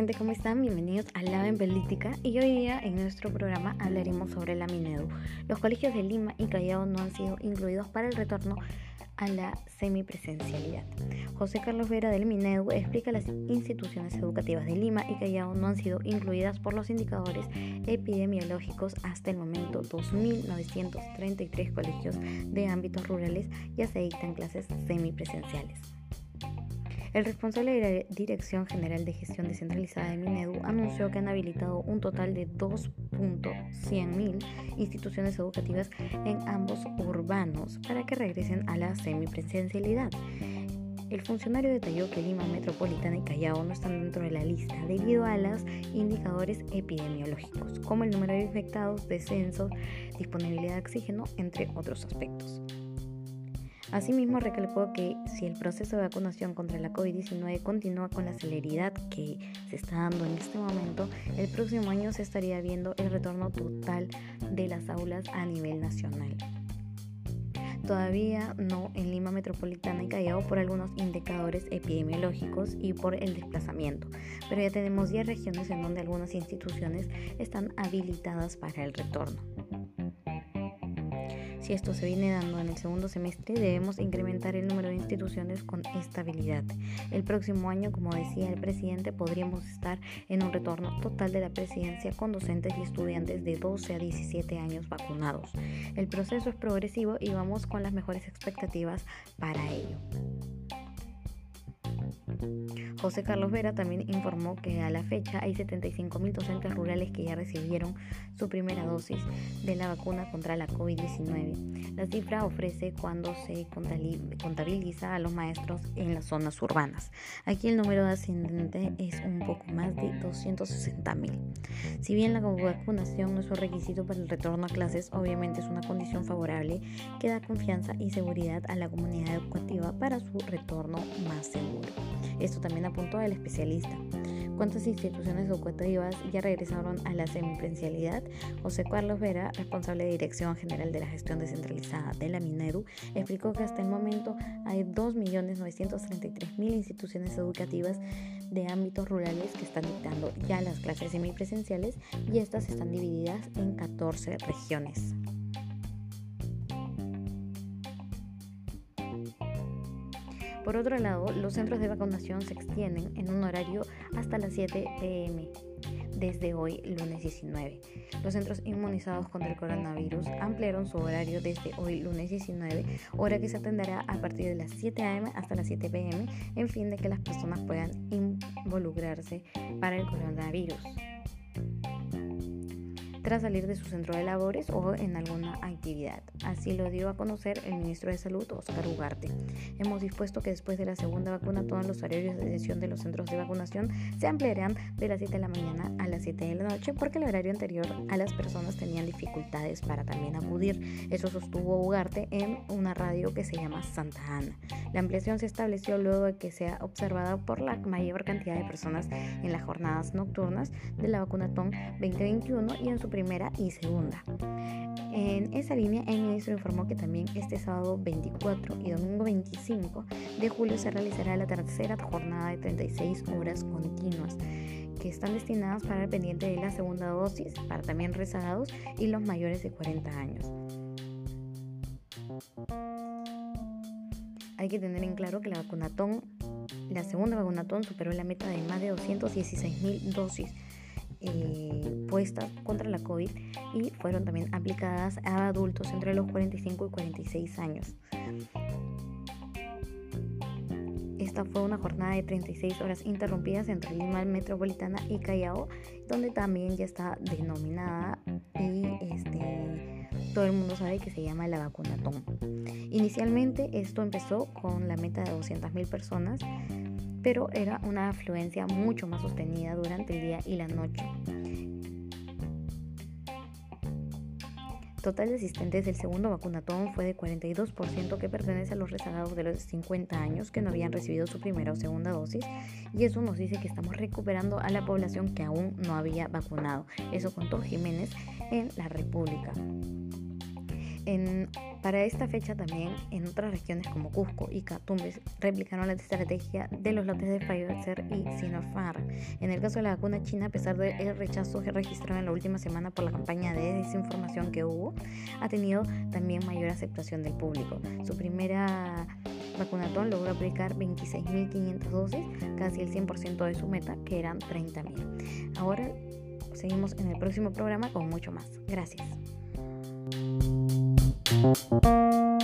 gente, ¿cómo están? Bienvenidos a La en Política y hoy día en nuestro programa hablaremos sobre la Minedu. Los colegios de Lima y Callao no han sido incluidos para el retorno a la semipresencialidad. José Carlos Vera del Minedu explica las instituciones educativas de Lima y Callao no han sido incluidas por los indicadores epidemiológicos hasta el momento. 2.933 colegios de ámbitos rurales ya se dictan clases semipresenciales. El responsable de la Dirección General de Gestión Descentralizada de Minedu anunció que han habilitado un total de 2.100.000 instituciones educativas en ambos urbanos para que regresen a la semipresencialidad. El funcionario detalló que Lima Metropolitana y Callao no están dentro de la lista debido a los indicadores epidemiológicos, como el número de infectados, descensos, disponibilidad de oxígeno, entre otros aspectos. Asimismo, recalcó que si el proceso de vacunación contra la COVID-19 continúa con la celeridad que se está dando en este momento, el próximo año se estaría viendo el retorno total de las aulas a nivel nacional. Todavía no en Lima Metropolitana y Callao por algunos indicadores epidemiológicos y por el desplazamiento, pero ya tenemos 10 regiones en donde algunas instituciones están habilitadas para el retorno. Si esto se viene dando en el segundo semestre, debemos incrementar el número de instituciones con estabilidad. El próximo año, como decía el presidente, podríamos estar en un retorno total de la presidencia con docentes y estudiantes de 12 a 17 años vacunados. El proceso es progresivo y vamos con las mejores expectativas para ello. José Carlos Vera también informó que a la fecha hay 75.000 docentes rurales que ya recibieron su primera dosis de la vacuna contra la COVID-19. La cifra ofrece cuando se contabiliza a los maestros en las zonas urbanas. Aquí el número ascendente es un poco más de 260.000. Si bien la vacunación no es un requisito para el retorno a clases, obviamente es una condición favorable que da confianza y seguridad a la comunidad educativa para su retorno más seguro. Esto también apuntó el especialista. ¿Cuántas instituciones educativas ya regresaron a la semipresencialidad? José Carlos Vera, responsable de Dirección General de la Gestión Descentralizada de la Minedu, explicó que hasta el momento hay 2.933.000 instituciones educativas de ámbitos rurales que están dictando ya las clases semipresenciales y estas están divididas en 14 regiones. Por otro lado, los centros de vacunación se extienden en un horario hasta las 7 pm desde hoy, lunes 19. Los centros inmunizados contra el coronavirus ampliaron su horario desde hoy, lunes 19, hora que se atenderá a partir de las 7 am hasta las 7 pm, en fin de que las personas puedan involucrarse para el coronavirus tras salir de su centro de labores o en alguna actividad. Así lo dio a conocer el ministro de Salud, Oscar Ugarte. Hemos dispuesto que después de la segunda vacuna todos los horarios de sesión de los centros de vacunación se ampliarán de las 7 de la mañana a las 7 de la noche porque el horario anterior a las personas tenían dificultades para también acudir. Eso sostuvo Ugarte en una radio que se llama Santa Ana. La ampliación se estableció luego de que sea observada por la mayor cantidad de personas en las jornadas nocturnas de la vacunatón 2021 y en su primera y segunda. En esa línea, el ministro informó que también este sábado 24 y domingo 25 de julio se realizará la tercera jornada de 36 horas continuas que están destinadas para el pendiente de la segunda dosis, para también rezagados y los mayores de 40 años. Hay que tener en claro que la vacunatón, la segunda vacunatón superó la meta de más de 216 mil dosis eh, contra la COVID y fueron también aplicadas a adultos entre los 45 y 46 años. Esta fue una jornada de 36 horas interrumpidas entre Lima Metropolitana y Callao, donde también ya está denominada y este, todo el mundo sabe que se llama la vacunatón. Inicialmente esto empezó con la meta de 200.000 personas pero era una afluencia mucho más sostenida durante el día y la noche. Total de asistentes del segundo vacunatón fue de 42% que pertenece a los rezagados de los 50 años que no habían recibido su primera o segunda dosis y eso nos dice que estamos recuperando a la población que aún no había vacunado. Eso contó Jiménez en la República. Para esta fecha también en otras regiones como Cusco y Catumbes replicaron la estrategia de los lotes de Pfizer y Sinopharm. En el caso de la vacuna china, a pesar del rechazo que registró en la última semana por la campaña de desinformación que hubo, ha tenido también mayor aceptación del público. Su primera vacunatón logró aplicar 26.500 dosis, casi el 100% de su meta, que eran 30.000. Ahora seguimos en el próximo programa con mucho más. Gracias. Música